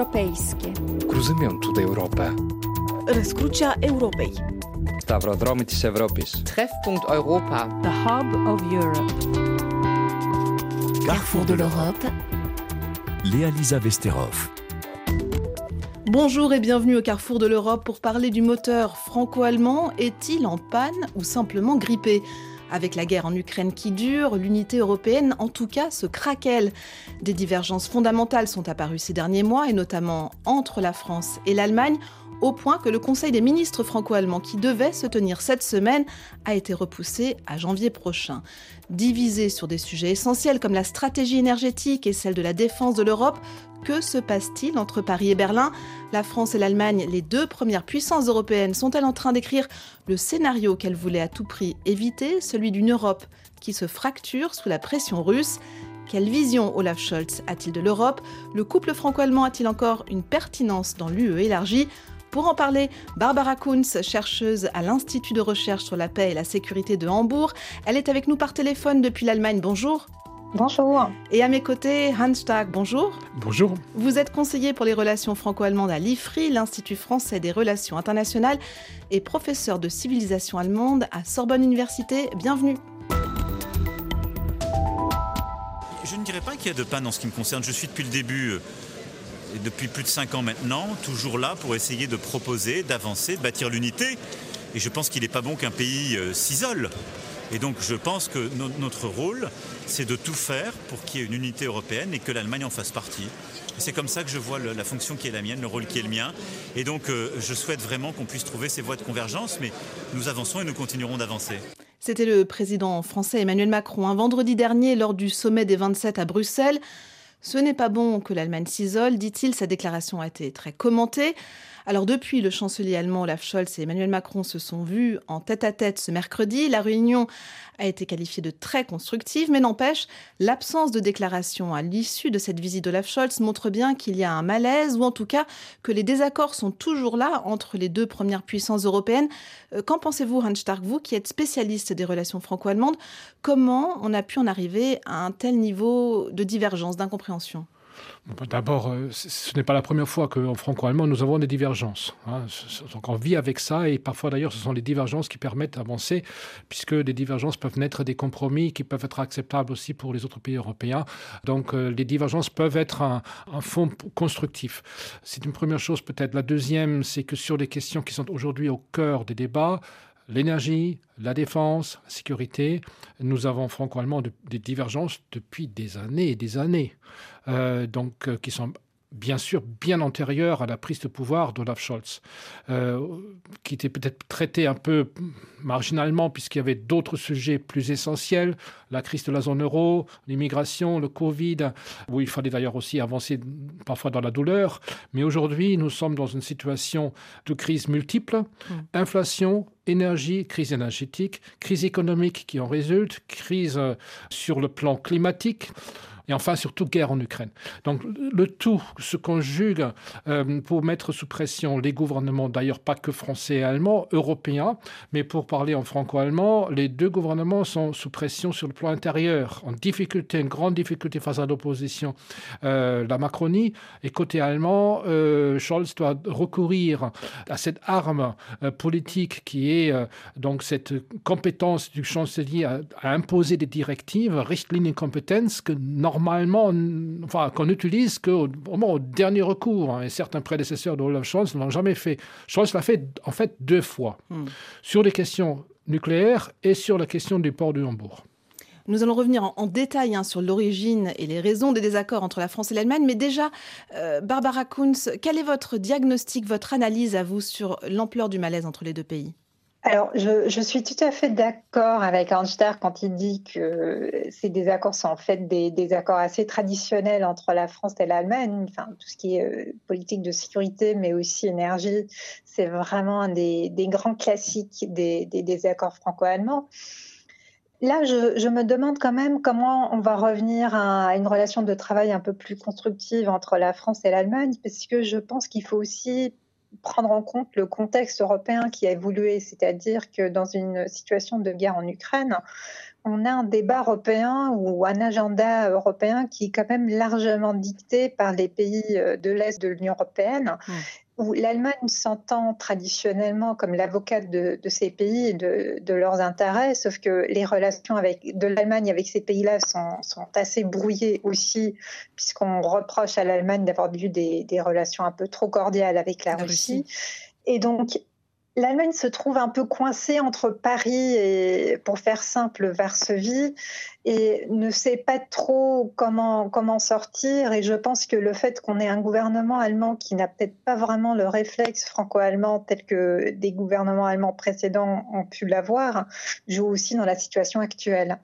Europejskie. Cruzământul de Europa. Răscrucea Europei. Stavrodromii της Ευρώπης. Treffpunkt Europa. The Hub of Europe. Carrefour de l'Europe. Léa Lisa Vesterov. Bonjour et bienvenue au Carrefour de l'Europe pour parler du moteur franco-allemand. Est-il en panne ou simplement grippé Avec la guerre en Ukraine qui dure, l'unité européenne, en tout cas, se craquelle. Des divergences fondamentales sont apparues ces derniers mois, et notamment entre la France et l'Allemagne, au point que le Conseil des ministres franco-allemands qui devait se tenir cette semaine a été repoussé à janvier prochain. Divisé sur des sujets essentiels comme la stratégie énergétique et celle de la défense de l'Europe, que se passe-t-il entre Paris et Berlin? La France et l'Allemagne, les deux premières puissances européennes, sont-elles en train d'écrire le scénario qu'elles voulaient à tout prix éviter, celui d'une Europe qui se fracture sous la pression russe? Quelle vision Olaf Scholz a-t-il de l'Europe? Le couple franco-allemand a-t-il encore une pertinence dans l'UE élargie? Pour en parler, Barbara Kunz, chercheuse à l'Institut de recherche sur la paix et la sécurité de Hambourg. Elle est avec nous par téléphone depuis l'Allemagne. Bonjour. Bonjour. Et à mes côtés, Hans Stark, bonjour. Bonjour. Vous êtes conseiller pour les relations franco-allemandes à l'IFRI, l'Institut français des relations internationales, et professeur de civilisation allemande à Sorbonne Université. Bienvenue. Je ne dirais pas qu'il y a de panne en ce qui me concerne. Je suis depuis le début, depuis plus de cinq ans maintenant, toujours là pour essayer de proposer, d'avancer, de bâtir l'unité. Et je pense qu'il n'est pas bon qu'un pays s'isole. Et donc je pense que no notre rôle, c'est de tout faire pour qu'il y ait une unité européenne et que l'Allemagne en fasse partie. C'est comme ça que je vois la fonction qui est la mienne, le rôle qui est le mien. Et donc euh, je souhaite vraiment qu'on puisse trouver ces voies de convergence, mais nous avançons et nous continuerons d'avancer. C'était le président français Emmanuel Macron un vendredi dernier lors du sommet des 27 à Bruxelles. Ce n'est pas bon que l'Allemagne s'isole, dit-il. Sa déclaration a été très commentée. Alors depuis, le chancelier allemand Olaf Scholz et Emmanuel Macron se sont vus en tête-à-tête -tête ce mercredi. La réunion a été qualifiée de très constructive, mais n'empêche, l'absence de déclaration à l'issue de cette visite d'Olaf Scholz montre bien qu'il y a un malaise, ou en tout cas que les désaccords sont toujours là entre les deux premières puissances européennes. Qu'en pensez-vous, Hans Stark, vous qui êtes spécialiste des relations franco-allemandes? Comment on a pu en arriver à un tel niveau de divergence, d'incompréhension? D'abord, euh, ce n'est pas la première fois qu'en franco-allemand, nous avons des divergences. Hein. Donc on vit avec ça et parfois d'ailleurs, ce sont les divergences qui permettent d'avancer, puisque des divergences peuvent naître des compromis qui peuvent être acceptables aussi pour les autres pays européens. Donc euh, les divergences peuvent être un, un fond constructif. C'est une première chose peut-être. La deuxième, c'est que sur les questions qui sont aujourd'hui au cœur des débats, l'énergie, la défense, la sécurité, nous avons franco-allemand de, des divergences depuis des années et des années, donc euh, qui sont bien sûr bien antérieure à la prise de pouvoir d'Olaf Scholz, euh, qui était peut-être traité un peu marginalement puisqu'il y avait d'autres sujets plus essentiels, la crise de la zone euro, l'immigration, le Covid, où il fallait d'ailleurs aussi avancer parfois dans la douleur. Mais aujourd'hui, nous sommes dans une situation de crise multiple, mmh. inflation, énergie, crise énergétique, crise économique qui en résulte, crise euh, sur le plan climatique et enfin surtout guerre en Ukraine. Donc le tout se conjugue euh, pour mettre sous pression les gouvernements d'ailleurs pas que français et allemands, européens, mais pour parler en franco-allemand, les deux gouvernements sont sous pression sur le plan intérieur, en difficulté, une grande difficulté face à l'opposition, euh, la Macronie et côté allemand, euh, Scholz doit recourir à cette arme euh, politique qui est euh, donc cette compétence du chancelier à, imposer des directives, Richtlinie compétences que normalement enfin, qu'on utilise qu'au au dernier recours hein, et certains prédécesseurs de Olaf Scholz ne l'ont jamais fait. Scholz l'a fait en fait deux fois mm. sur les questions nucléaires et sur la question du port du Hambourg. Nous allons revenir en, en détail hein, sur l'origine et les raisons des désaccords entre la France et l'Allemagne, mais déjà, euh, Barbara Kunz, quel est votre diagnostic, votre analyse à vous sur l'ampleur du malaise entre les deux pays? Alors, je, suis tout à fait d'accord avec Einstein quand il dit que ces désaccords sont en fait des, des accords assez traditionnels entre la France et l'Allemagne. Enfin, tout ce qui est euh, politique de sécurité, mais aussi énergie, c'est vraiment un des, grands classiques des, des, des accords franco-allemands. Là, je me demande quand même comment on va revenir à une relation de travail un peu plus constructive entre la France et l'Allemagne, parce que je pense qu'il faut aussi prendre en compte le contexte européen qui a évolué, c'est-à-dire que dans une situation de guerre en Ukraine, on a un débat européen ou un agenda européen qui est quand même largement dicté par les pays euh, de l'Est de l'Union européenne. Où l'Allemagne s'entend traditionnellement comme l'avocate de, ces pays et de, leurs intérêts, sauf que les relations avec, de l'Allemagne avec ces pays-là sont, assez brouillées aussi, puisqu'on reproche à l'Allemagne d'avoir eu des, relations un peu trop cordiales avec la, Russie. Et donc, L'Allemagne se trouve un peu coincée entre Paris et, pour faire simple, Varsovie, et ne sait pas trop comment, comment sortir. Et je pense que le fait qu'on ait un gouvernement allemand qui n'a peut-être pas vraiment le réflexe franco-allemand tel que des gouvernements allemands précédents ont pu l'avoir, joue aussi dans la situation actuelle.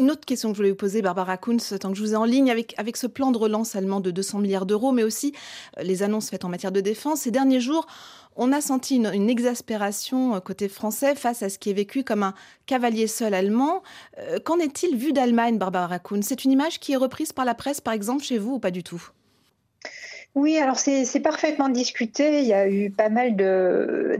Une autre question que je voulais vous poser, Barbara Kunz, tant que je vous ai en ligne, avec, avec ce plan de relance allemand de 200 milliards d'euros, mais aussi euh, les annonces faites en matière de défense, ces derniers jours, on a senti une, exaspération euh, côté français face à ce qui est vécu comme un cavalier seul allemand. Euh, qu'en est-il vu d'Allemagne, Barbara Kuhn C'est une image qui est reprise par la presse, par exemple, chez vous ou pas du tout? Oui, alors c'est parfaitement discuté. Il y a eu pas mal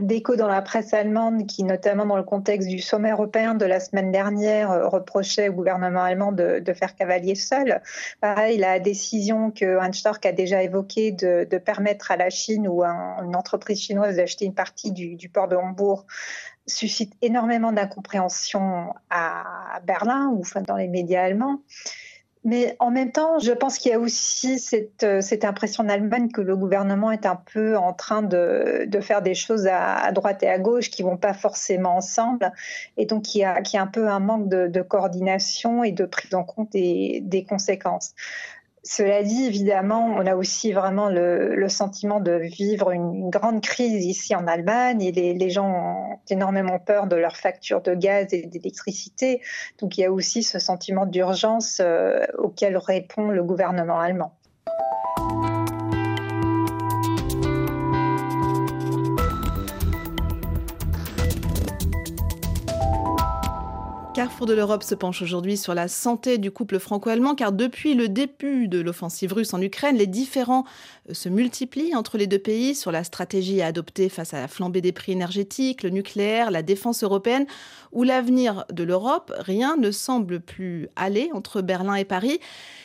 d'échos dans la presse allemande qui, notamment dans le contexte du sommet européen de la semaine dernière, euh, reprochait au gouvernement allemand de, faire cavalier seul. Pareil, la décision que Hans a déjà évoquée de, permettre à la Chine ou à une entreprise chinoise d'acheter une partie du, port de Hambourg suscite énormément d'incompréhension à Berlin ou dans les médias allemands. Mais en même temps, je pense qu'il y a aussi cette, euh, cette, impression en Allemagne que le gouvernement est un peu en train de, de faire des choses à, droite et à gauche qui vont pas forcément ensemble. Et donc, il y a, il y a un peu un manque de, de coordination et de prise en compte des, des conséquences. Cela dit, évidemment, on a aussi vraiment le, sentiment de vivre une, grande crise ici en Allemagne et les, gens ont énormément peur de leurs factures de gaz et d'électricité. Donc il y a aussi ce sentiment d'urgence euh, auquel répond le gouvernement allemand. Carrefour de l'Europe se penche aujourd'hui sur la santé du couple franco-allemand car depuis le début de l'offensive russe en Ukraine, les différends euh, se multiplient entre les deux pays sur la stratégie à adopter face à la flambée des prix énergétiques, le nucléaire, la défense européenne ou l'avenir de l'Europe. Rien ne semble plus aller entre Berlin et Paris.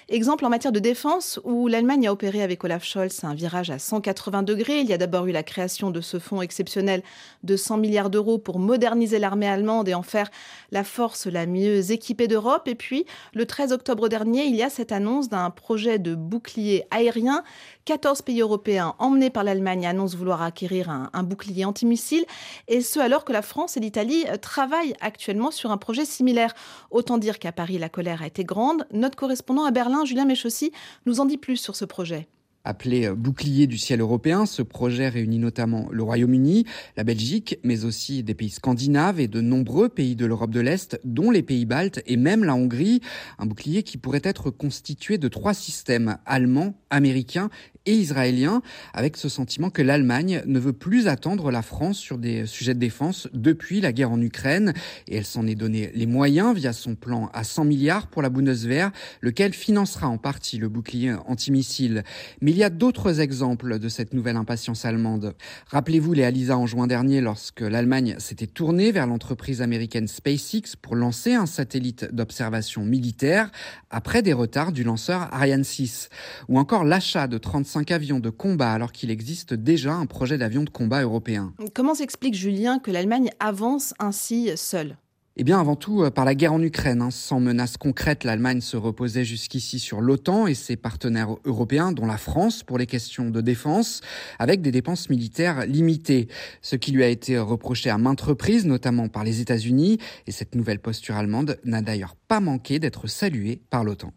Exemple en matière de défense où l'Allemagne a opéré avec Olaf Scholz un virage à 180 degrés. Il y a d'abord eu la création de ce fonds exceptionnel de 100 milliards d'euros pour moderniser l'armée allemande et en faire la force la mieux équipée d'Europe. Et puis, le 13 octobre dernier, il y a cette annonce d'un projet de bouclier aérien 14 pays européens emmenés par l'Allemagne annoncent vouloir acquérir un, bouclier antimissile, et ce alors que la France et l'Italie travaillent actuellement sur un projet similaire. Autant dire qu'à Paris, la colère a été grande. Notre correspondant à Berlin, Julien Méchaussy, nous en dit plus sur ce projet. Appelé euh, bouclier du ciel européen, ce projet réunit notamment le Royaume-Uni, la Belgique, mais aussi des pays scandinaves et de nombreux pays de l'Europe de l'Est, dont les pays baltes et même la Hongrie. Un bouclier qui pourrait être constitué de trois systèmes, allemand, américain et israélien, avec ce sentiment que l'Allemagne ne veut plus attendre la France sur des sujets de défense depuis la guerre en Ukraine. Et elle s'en est donné les moyens via son plan à 100 milliards pour la Bundeswehr, lequel financera en partie le bouclier antimissile. Mais il y a d'autres exemples de cette nouvelle impatience allemande. Rappelez-vous les Alisa en juin dernier lorsque l'Allemagne s'était tournée vers l'entreprise américaine SpaceX pour lancer un satellite d'observation militaire après des retards du lanceur Ariane 6. Ou encore l'achat de 35 avions de combat alors qu'il existe déjà un projet d'avion de combat européen. Comment s'explique Julien que l'Allemagne avance ainsi seule? Eh bien, avant tout, euh, par la guerre en Ukraine. Hein. Sans menace concrète, l'Allemagne se reposait jusqu'ici sur l'OTAN et ses partenaires européens, dont la France, pour les questions de défense, avec des dépenses militaires limitées. Ce qui lui a été reproché à maintes reprises, notamment par les États-Unis. Et cette nouvelle posture allemande n'a d'ailleurs pas manqué d'être saluée par l'OTAN.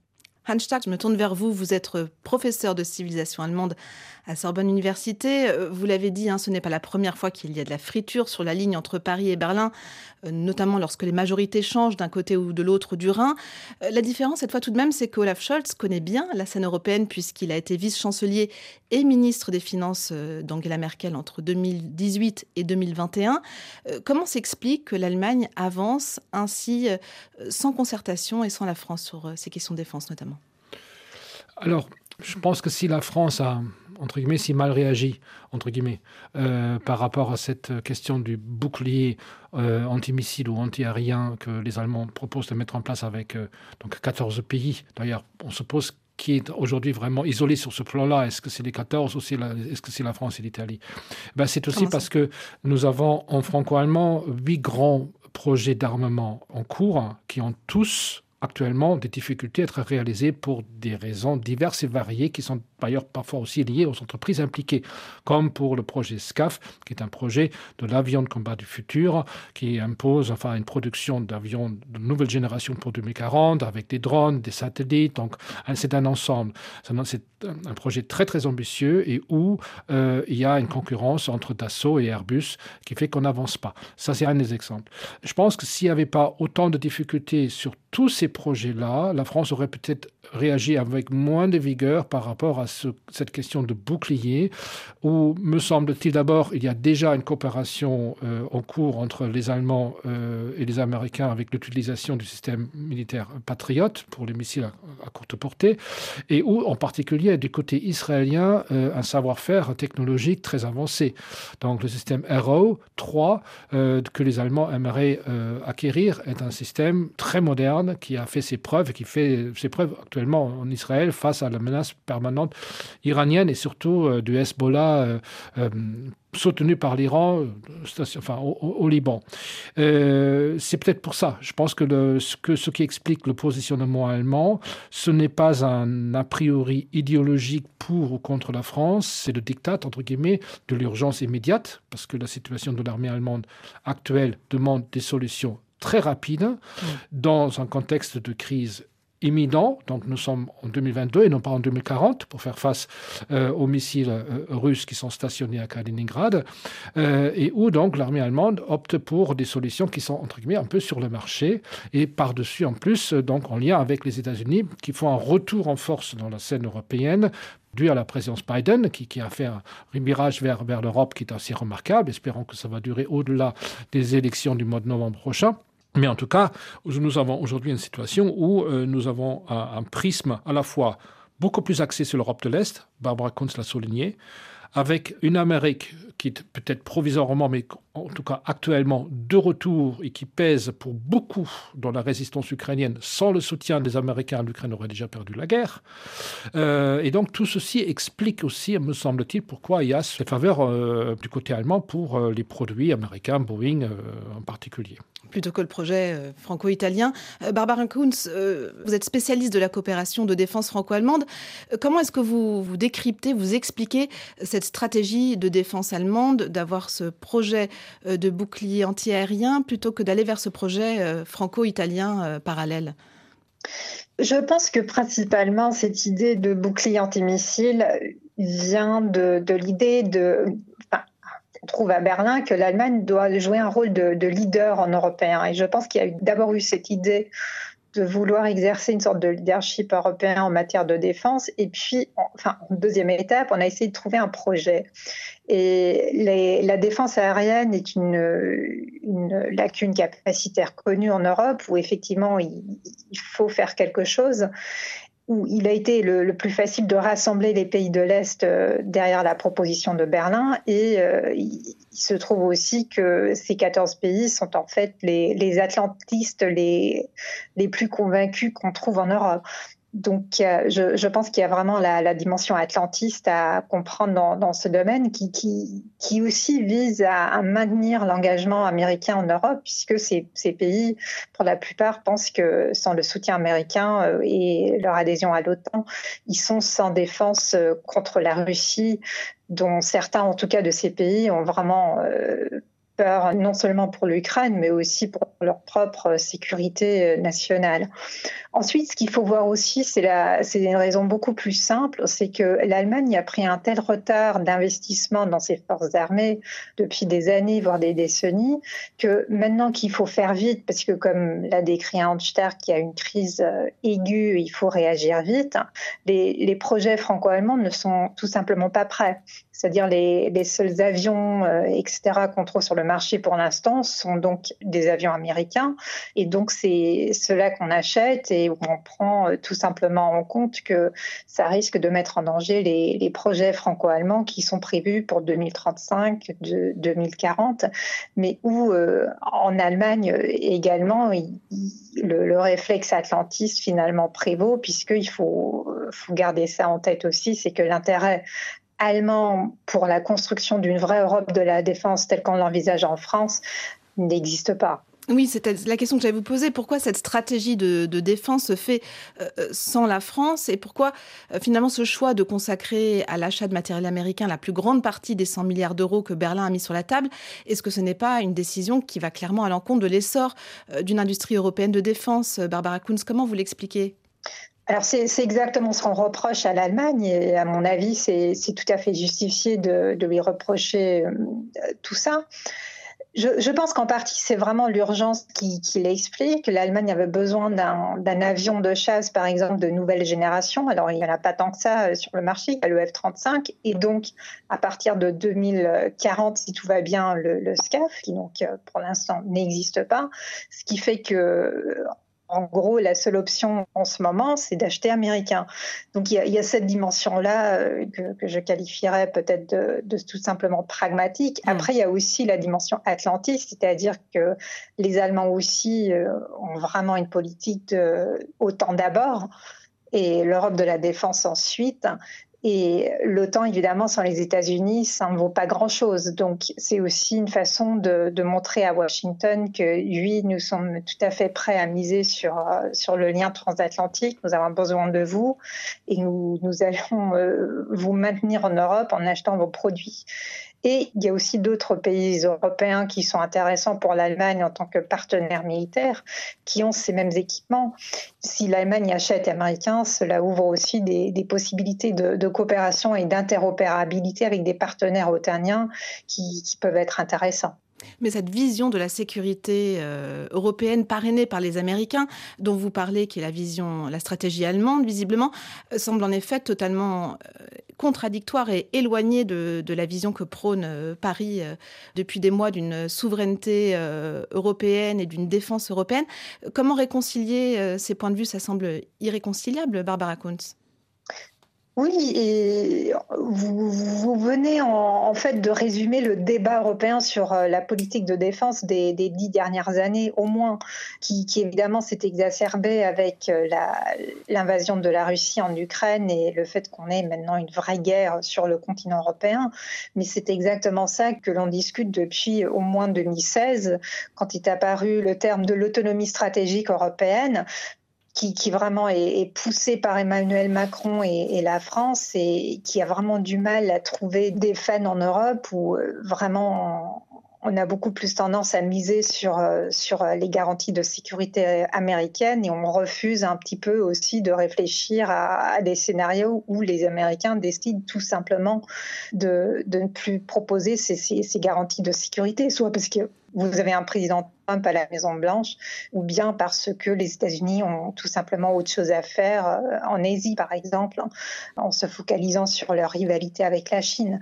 Hans je me tourne vers vous. Vous êtes professeur de civilisation allemande à Sorbonne Université. Euh, vous l'avez dit, hein, ce n'est pas la première fois qu'il y a de la friture sur la ligne entre Paris et Berlin, euh, notamment lorsque les majorités changent d'un côté ou de l'autre du Rhin. Euh, la différence, cette fois tout de même, c'est qu'Olaf Scholz connaît bien la scène européenne puisqu'il a été vice-chancelier et ministre des Finances d'Angela Merkel entre 2018 et 2021. Comment s'explique que l'Allemagne avance ainsi sans concertation et sans la France sur ces questions de défense notamment? Alors, je pense que si la France a, entre guillemets, si mal réagi, entre guillemets, euh, par rapport à cette question du bouclier euh, antimissile ou anti-aérien que les Allemands proposent de mettre en place avec euh, donc 14 pays. D'ailleurs, on se pose qui est aujourd'hui vraiment isolé sur ce plan-là Est-ce que c'est les 14 ou est-ce que c'est la France et l'Italie? Ben, C'est aussi parce que nous avons en franco-allemand huit grands projets d'armement en cours qui ont tous actuellement des difficultés à être réalisées pour des raisons diverses et variées qui sont d'ailleurs parfois aussi liées aux entreprises impliquées, comme pour le projet SCAF, qui est un projet de l'avion de combat du futur, qui impose enfin une production d'avions de nouvelle génération pour 2040, avec des drones, des satellites. Donc c'est un ensemble. C'est un projet très très ambitieux et où euh, il y a une concurrence entre Dassault et Airbus qui fait qu'on n'avance pas. Ça, c'est un des exemples. Je pense que s'il n'y avait pas autant de difficultés sur tous ces projets-là, la France aurait peut-être réagi avec moins de vigueur par rapport à ce, cette question de bouclier, où, me semble-t-il, d'abord, il y a déjà une coopération euh, en cours entre les Allemands euh, et les Américains avec l'utilisation du système militaire Patriot pour les missiles à, courte portée, et où, en particulier, du côté israélien, euh, un savoir-faire technologique très avancé. Donc, le système Arrow 3 euh, que les Allemands aimeraient acquérir est un système très moderne qui a fait ses preuves et qui fait ses preuves actuellement en Israël face à la menace permanente iranienne et surtout euh, du Hezbollah euh, euh, soutenu par l'Iran enfin, au, au Liban. Euh, c'est peut-être pour ça. Je pense que, le, ce que ce qui explique le positionnement allemand, ce n'est pas un a priori idéologique pour ou contre la France, c'est le diktat entre guillemets de l'urgence immédiate, parce que la situation de l'armée allemande actuelle demande des solutions très rapide mmh. dans un contexte de crise imminent. Donc nous sommes en 2022 et non pas en 2040 pour faire face euh, aux missiles euh, russes qui sont stationnés à Kaliningrad euh, et où donc l'armée allemande opte pour des solutions qui sont entre guillemets un peu sur le marché et par-dessus en plus donc en lien avec les États-Unis qui font un retour en force dans la scène européenne dû à la présidence Biden qui, a fait un virage vers, vers l'Europe qui est assez remarquable. Espérons que ça va durer au-delà des élections du mois de novembre prochain. Mais en tout cas, nous avons aujourd'hui une situation où euh, nous avons un, prisme à la fois beaucoup plus axé sur l'Europe de l'Est, Barbara Kunz l'a souligné, avec une Amérique qui est peut-être provisoirement, mais en tout cas actuellement, de retour et qui pèse pour beaucoup dans la résistance ukrainienne. Sans le soutien des Américains, l'Ukraine aurait déjà perdu la guerre. Euh, et donc tout ceci explique aussi, me semble-t-il, pourquoi il y a cette faveur euh, du côté allemand pour euh, les produits américains, Boeing euh, en particulier plutôt que le projet euh, franco-italien. Euh, Barbara Kunz, vous êtes spécialiste de la coopération de défense franco-allemande. Comment est-ce que vous, vous décryptez, vous expliquez cette stratégie de défense allemande d'avoir ce projet de bouclier antiaérien plutôt que d'aller vers ce projet euh, franco-italien euh, parallèle Je pense que principalement cette idée de bouclier antimissile vient de, l'idée de trouve à Berlin que l'Allemagne doit jouer un rôle de, de leader en européen. Et je pense qu'il y a d'abord eu cette idée de vouloir exercer une sorte de leadership européen en matière de défense. Et puis, enfin, en deuxième étape, on a essayé de trouver un projet. Et la défense aérienne est une, une lacune capacitaire connue en Europe où effectivement il faut faire quelque chose où il a été le, plus facile de rassembler les pays de l'Est euh, derrière la proposition de Berlin et euh, il, se trouve aussi que ces 14 pays sont en fait les, atlantistes les plus convaincus qu'on trouve en Europe. Donc, euh, je, je pense qu'il y a vraiment la, la dimension atlantiste à comprendre dans, dans ce domaine qui, qui, qui aussi vise à, à maintenir l'engagement américain en Europe, puisque ces, ces pays, pour la plupart, pensent que sans le soutien américain euh, et leur adhésion à l'OTAN, ils sont sans défense euh, contre la Russie, dont certains, en tout cas, de ces pays ont vraiment euh, non seulement pour l'Ukraine, mais aussi pour leur propre sécurité nationale. Ensuite, ce qu'il faut voir aussi, c'est une raison beaucoup plus simple, c'est que l'Allemagne a pris un tel retard d'investissement dans ses forces armées depuis des années, voire des décennies, que maintenant qu'il faut faire vite, parce que comme l'a décrit Hanster, qui a une crise aiguë, il faut réagir vite, les projets franco-allemands ne sont tout simplement pas prêts. C'est-à-dire les, les seuls avions, euh, etc., qu'on trouve sur le marché pour l'instant sont donc des avions américains. Et donc, c'est cela qu'on achète et on prend tout simplement en compte que ça risque de mettre en danger les, projets franco-allemands qui sont prévus pour 2035, 2040, mais où en Allemagne également, le, le, réflexe atlantiste finalement prévaut, puisqu'il faut garder ça en tête aussi, c'est que l'intérêt allemand pour la construction d'une vraie Europe de la défense telle qu'on l'envisage en France n'existe pas. Oui, c'était la question que j'allais vous poser. Pourquoi cette stratégie de, défense se fait euh, sans la France et pourquoi euh, finalement ce choix de consacrer à l'achat de matériel américain la plus grande partie des 100 milliards d'euros que Berlin a mis sur la table Est-ce que ce n'est pas une décision qui va clairement à l'encontre de l'essor euh, d'une industrie européenne de défense Barbara Kunz, comment vous l'expliquez? Alors c'est exactement ce qu'on reproche à l'Allemagne et à mon avis c'est tout à fait justifié de, lui reprocher euh, tout ça. Je, je, pense qu'en partie, c'est vraiment l'urgence qui, qui l'explique. L'Allemagne avait besoin d'un avion de chasse, par exemple, de nouvelle génération. Alors, il n'y en a pas tant que ça euh, sur le marché, il y a le F-35. Et donc, à partir de 2040, si tout va bien, le, le SCAF, qui donc, euh, pour l'instant, n'existe pas. Ce qui fait que en gros, la seule option en ce moment, c'est d'acheter américain. Donc il y a, il y a cette dimension-là euh, que, que, je qualifierais peut-être de, de, tout simplement pragmatique. Mm. Après, il y a aussi la dimension atlantiste, c'est-à-dire que les Allemands aussi euh, ont vraiment une politique de autant d'abord et l'Europe de la défense ensuite. Et l'OTAN, évidemment, sans les États-Unis, ça ne vaut pas grand-chose. Donc, c'est aussi une façon de, de, montrer à Washington que, oui, nous sommes tout à fait prêts à miser sur, euh, sur le lien transatlantique. Nous avons besoin de vous et nous, nous allons euh, vous maintenir en Europe en achetant vos produits. Et il y a aussi d'autres pays européens qui sont intéressants pour l'Allemagne en tant que partenaire militaire, qui ont ces mêmes équipements. Si l'Allemagne achète américain, cela ouvre aussi des, possibilités de, coopération et d'interopérabilité avec des partenaires otaniens qui peuvent être intéressants. Mais cette vision de la sécurité euh, européenne parrainée par les Américains, dont vous parlez, qui est la vision, la stratégie allemande, visiblement, euh, semble en effet totalement euh, contradictoire et éloignée de, la vision que prône Paris depuis des mois d'une souveraineté européenne et d'une défense européenne. Comment réconcilier ces points de vue? Ça semble irréconciliable, Barbara Kuntz. Oui, et vous, venez en, fait de résumer le débat européen sur euh, la politique de défense des, des dix dernières années au moins, qui, qui évidemment s'est exacerbé avec euh, l'invasion de la Russie en Ukraine et le fait qu'on ait maintenant une vraie guerre sur le continent européen. Mais c'est exactement ça que l'on discute depuis au moins 2016, quand est apparu le terme de l'autonomie stratégique européenne, qui, vraiment est, est poussé par Emmanuel Macron et, la France et qui a vraiment du mal à trouver des fans en Europe où euh, vraiment on a beaucoup plus tendance à miser sur, euh, sur les garanties de sécurité américaines et on refuse un petit peu aussi de réfléchir à, des scénarios où les Américains décident tout simplement de, de ne plus proposer ces, ces garanties de sécurité, soit parce que vous avez un président Trump à la Maison Blanche, ou bien parce que les États-Unis ont tout simplement autre chose à faire euh, en Asie, par exemple, en se focalisant sur leur rivalité avec la Chine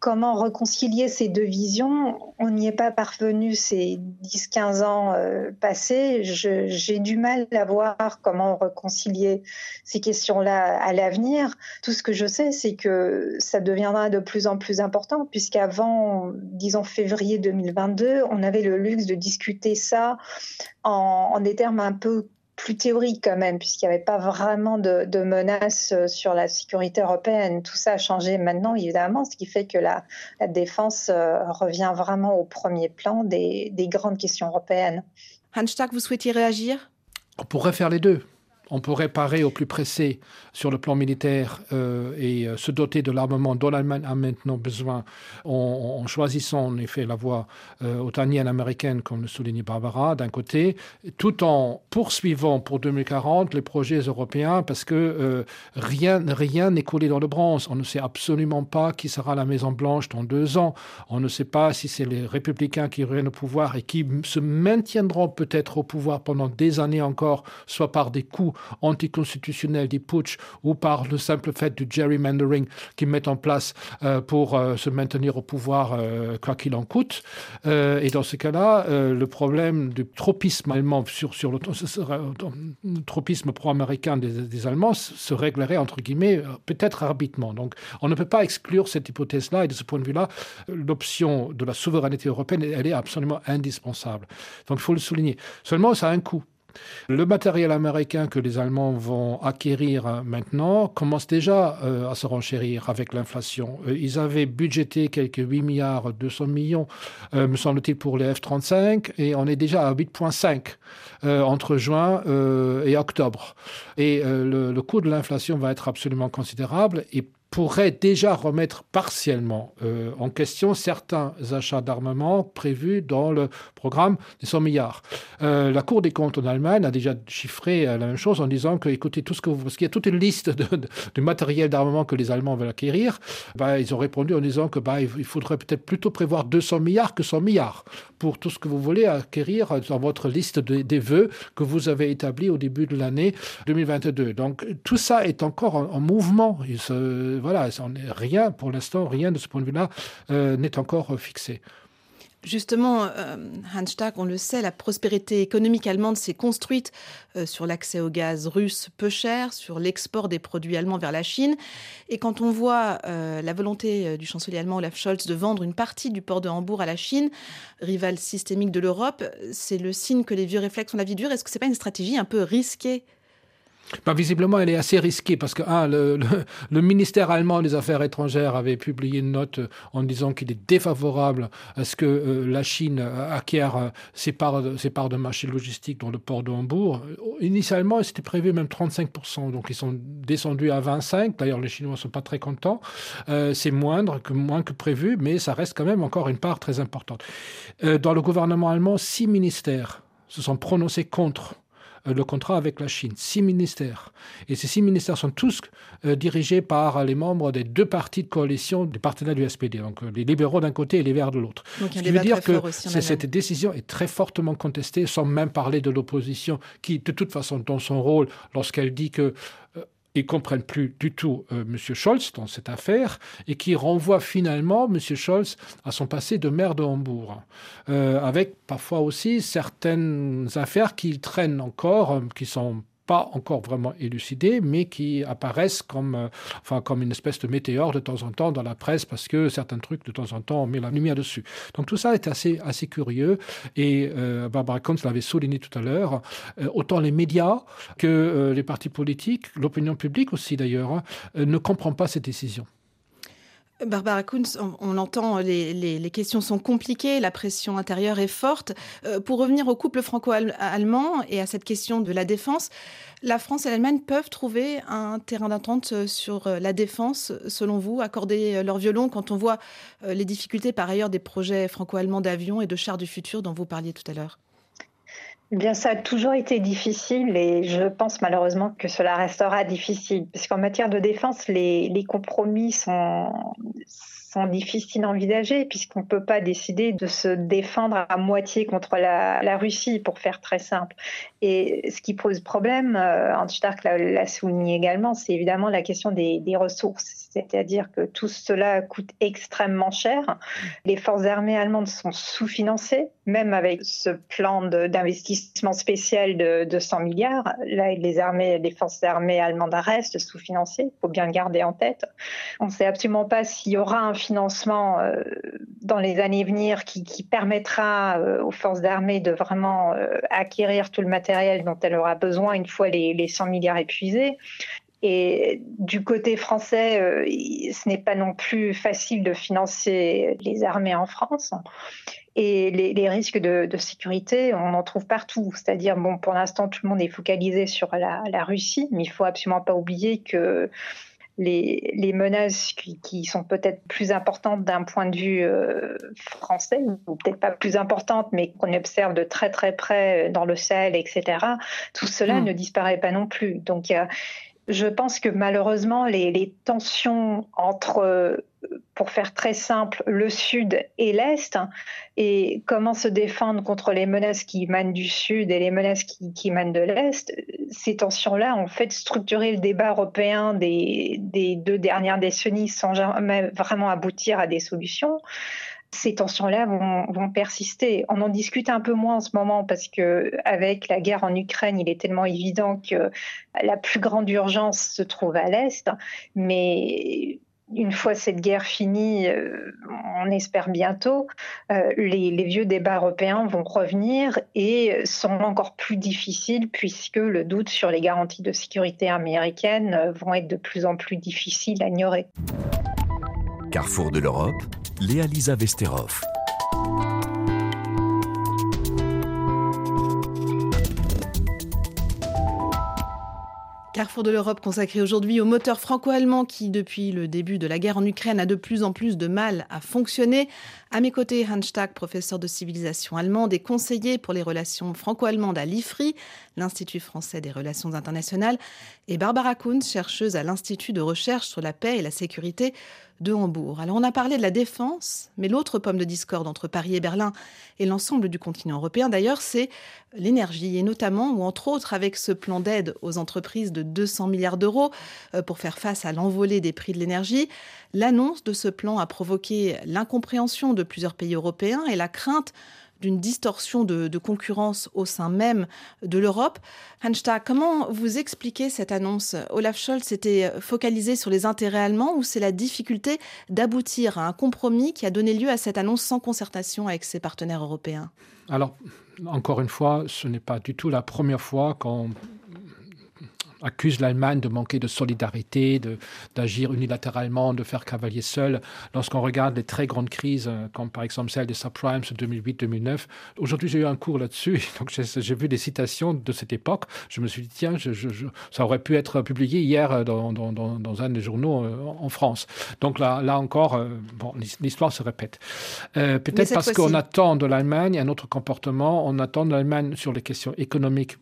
comment réconcilier ces deux visions On n'y est pas parvenu ces 10-15 ans euh, passés. J'ai du mal à voir comment réconcilier ces questions-là à l'avenir. Tout ce que je sais, c'est que ça deviendra de plus en plus important, puisqu'avant, disons février 2022, on avait le luxe de discuter ça en, en des termes un peu plus théorique quand même, puisqu'il n'y avait pas vraiment de, de menaces euh, sur la sécurité européenne. Tout ça a changé maintenant, évidemment, ce qui fait que la, la défense euh, revient vraiment au premier plan des, des grandes questions européennes. Hans Stark, vous souhaitiez réagir? On pourrait faire les deux on peut réparer au plus pressé sur le plan militaire euh, et euh, se doter de l'armement dont l'Allemagne a maintenant besoin en, choisissant en effet la voie euh, otanienne américaine comme le souligne Barbara d'un côté tout en poursuivant pour 2040 les projets européens parce que euh, rien rien n'est collé dans le bronze on ne sait absolument pas qui sera la maison blanche dans deux ans. On ne sait pas si c'est les républicains qui reviennent au pouvoir et qui se maintiendront peut-être au pouvoir pendant des années encore soit par des coups anticonstitutionnelle du putsch ou par le simple fait du gerrymandering qu'ils mettent en place euh, pour euh, se maintenir au pouvoir euh, quoi qu'il en coûte. Et dans ce cas-là, le problème du tropisme allemand sur, sur le, tropisme pro-américain des, des Allemands se réglerait entre guillemets peut-être arbitrement. Donc on ne peut pas exclure cette hypothèse-là et de ce point de vue-là, l'option de la souveraineté européenne, elle est absolument indispensable. Donc il faut le souligner. Seulement, ça a un coût. Le matériel américain que les Allemands vont acquérir maintenant commence déjà euh, à se renchérir avec l'inflation. Euh, ils avaient budgété quelques 8 milliards 200 millions, euh, me semble-t-il, pour les F-35 et on est déjà à 8,5 euh, entre juin euh, et octobre. Et euh, le, coût de l'inflation va être absolument considérable pourrait déjà remettre partiellement euh, en question certains achats d'armement prévus dans le programme des 100 milliards. Euh, la Cour des comptes en Allemagne a déjà chiffré euh, la même chose en disant que, écoutez, tout ce que vous, parce qu'il y a toute une liste de, matériel d'armement que les Allemands veulent acquérir, bah, ils ont répondu en disant que bah, il faudrait peut-être plutôt prévoir 200 milliards que 100 milliards pour tout ce que vous voulez acquérir dans votre liste de, des vœux que vous avez établi au début de l'année 2022. Donc tout ça est encore en, en mouvement. Voilà, rien pour l'instant, rien de ce point de vue-là euh, n'est encore fixé. Justement, euh, Hans Stark, on le sait, la prospérité économique allemande s'est construite euh, sur l'accès au gaz russe peu cher, sur l'export des produits allemands vers la Chine. Et quand on voit euh, la volonté euh, du chancelier allemand Olaf Scholz de vendre une partie du port de Hambourg à la Chine, rival systémique de l'Europe, c'est le signe que les vieux réflexes ont la vie dure. Est-ce que ce n'est pas une stratégie un peu risquée Bah, visiblement, elle est assez risquée parce que ah, le, le, ministère allemand des Affaires étrangères avait publié une note en disant qu'il est défavorable à ce que euh, la Chine acquiert euh, ses, parts, parts de marché logistique dans le port de Hambourg. Initialement, c'était prévu même 35%, donc ils sont descendus à 25%. D'ailleurs, les Chinois ne sont pas très contents. Euh, C'est moindre que, moins que prévu, mais ça reste quand même encore une part très importante. Euh, dans le gouvernement allemand, six ministères se sont prononcés contre Euh, le contrat avec la Chine. Six ministères. Et ces six ministères sont tous euh, dirigés par les membres des deux partis de coalition des partenaires du SPD, donc euh, les libéraux d'un côté et les verts de l'autre. Ce qui veut dire que cette décision est très fortement contestée, sans même parler de l'opposition qui, de toute façon, dans son rôle, lorsqu'elle dit que euh, ils comprennent plus du tout euh, M. Scholz dans cette affaire et qui renvoie finalement M. Scholz à son passé de maire de Hambourg, euh, avec parfois aussi certaines affaires qui traînent encore, euh, qui sont pas encore vraiment élucidés, mais qui apparaissent comme, euh, enfin, comme une espèce de météore de temps en temps dans la presse parce que certains trucs de temps en temps on met la lumière dessus. Donc tout ça est assez, assez curieux et euh, Barbara Kunz l'avait souligné tout à l'heure, euh, autant les médias que les partis politiques, l'opinion publique aussi d'ailleurs, euh, ne comprend pas cette décision. Barbara Kunz, on, on entend, les, questions sont compliquées, la pression intérieure est forte. Euh, pour revenir au couple franco-allemand et à cette question de la défense, la France et l'Allemagne peuvent trouver un terrain d'entente sur euh, la défense, selon vous, accorder euh, leur violon quand on voit les difficultés par ailleurs des projets franco-allemands d'avions et de chars du futur dont vous parliez tout à l'heure Bien, ça a toujours été difficile et je pense malheureusement que cela restera difficile, puisqu'en matière de défense, les, les compromis sont, sont difficiles à envisager, puisqu'on ne peut pas décider de se défendre à moitié contre la, Russie, pour faire très simple. Et ce qui pose problème, euh, Hans Stark l'a souligné également, c'est évidemment la question des, des ressources, c'est-à-dire que tout cela coûte extrêmement cher. Les forces armées allemandes sont sous-financées, même avec ce plan d'investissement spécial de, de 100 milliards. Là, les, armées, les forces armées allemandes restent sous-financées, il faut bien le garder en tête. On ne sait absolument pas s'il y aura un financement euh, dans les années à venir qui, permettra euh, aux forces d'armée de vraiment euh, acquérir tout le matériel dont elle aura besoin une fois les, les 100 milliards épuisés. Et du côté français, ce n'est pas non plus facile de financer les armées en France. Et les, risques de, de, sécurité, on en trouve partout. C'est-à-dire, bon, pour l'instant, tout le monde est focalisé sur la, la Russie, mais il faut absolument pas oublier que les, les menaces qui, qui sont peut-être plus importantes d'un point de vue euh, français, ou peut-être pas plus importantes, mais qu'on observe de très très près dans le Sahel, etc., tout cela mmh. ne disparaît pas non plus. Donc, il y a je pense que malheureusement, les, les tensions entre pour faire très simple, le Sud et l'Est, et comment se défendre contre les menaces qui émanent du Sud et les menaces qui, qui émanent de l'Est. Ces tensions-là ont fait structurer le débat européen des, des deux dernières décennies sans jamais vraiment aboutir à des solutions ces tensions-là vont, vont, persister. On en discute un peu moins en ce moment parce que avec la guerre en Ukraine, il est tellement évident que la plus grande urgence se trouve à l'est. Mais une fois cette guerre finie, euh, on espère bientôt, euh, les, vieux débats européens vont revenir et sont encore plus difficiles puisque le doute sur les garanties de sécurité américaines vont être de plus en plus difficiles à ignorer. Carrefour de l'Europe, Léa Lisa Vesterov. Carrefour de l'Europe consacré aujourd'hui au moteur franco-allemand qui, depuis le début de la guerre en Ukraine, a de plus en plus de mal à fonctionner. À mes côtés, Hans Stack, professeur de civilisation allemande et conseiller pour les relations franco-allemandes à l'IFRI, l'Institut français des relations internationales, et Barbara Kunz, chercheuse à l'Institut de recherche sur la paix et la sécurité de Hambourg. Alors on a parlé de la défense, mais l'autre pomme de discorde entre Paris et Berlin et l'ensemble du continent européen d'ailleurs, c'est l'énergie et notamment ou entre autres avec ce plan d'aide aux entreprises de 200 milliards d'euros euh, pour faire face à l'envolée des prix de l'énergie. L'annonce de ce plan a provoqué l'incompréhension de plusieurs pays européens et la crainte d'une distorsion de, concurrence au sein même de l'Europe. Hansta, comment vous expliquez cette annonce? Olaf Scholz s'était focalisé sur les intérêts allemands ou c'est la difficulté d'aboutir à un compromis qui a donné lieu à cette annonce sans concertation avec ses partenaires européens? Alors, encore une fois, ce n'est pas du tout la première fois qu'on accuse l'Allemagne de manquer de solidarité, d'agir unilatéralement, de faire cavalier seul. Lorsqu'on regarde les très grandes crises, euh, comme par exemple celle des subprimes de 2008-2009, aujourd'hui j'ai eu un cours là-dessus, donc j'ai vu des citations de cette époque. Je me suis dit, tiens, je, je, je, ça aurait pu être publié hier euh, dans, dans, dans, dans un des journaux euh, en France. Donc là, là encore, bon, l'histoire se répète. Euh, Peut-être parce qu'on attend de l'Allemagne un autre comportement, on attend de l'Allemagne sur les questions économiques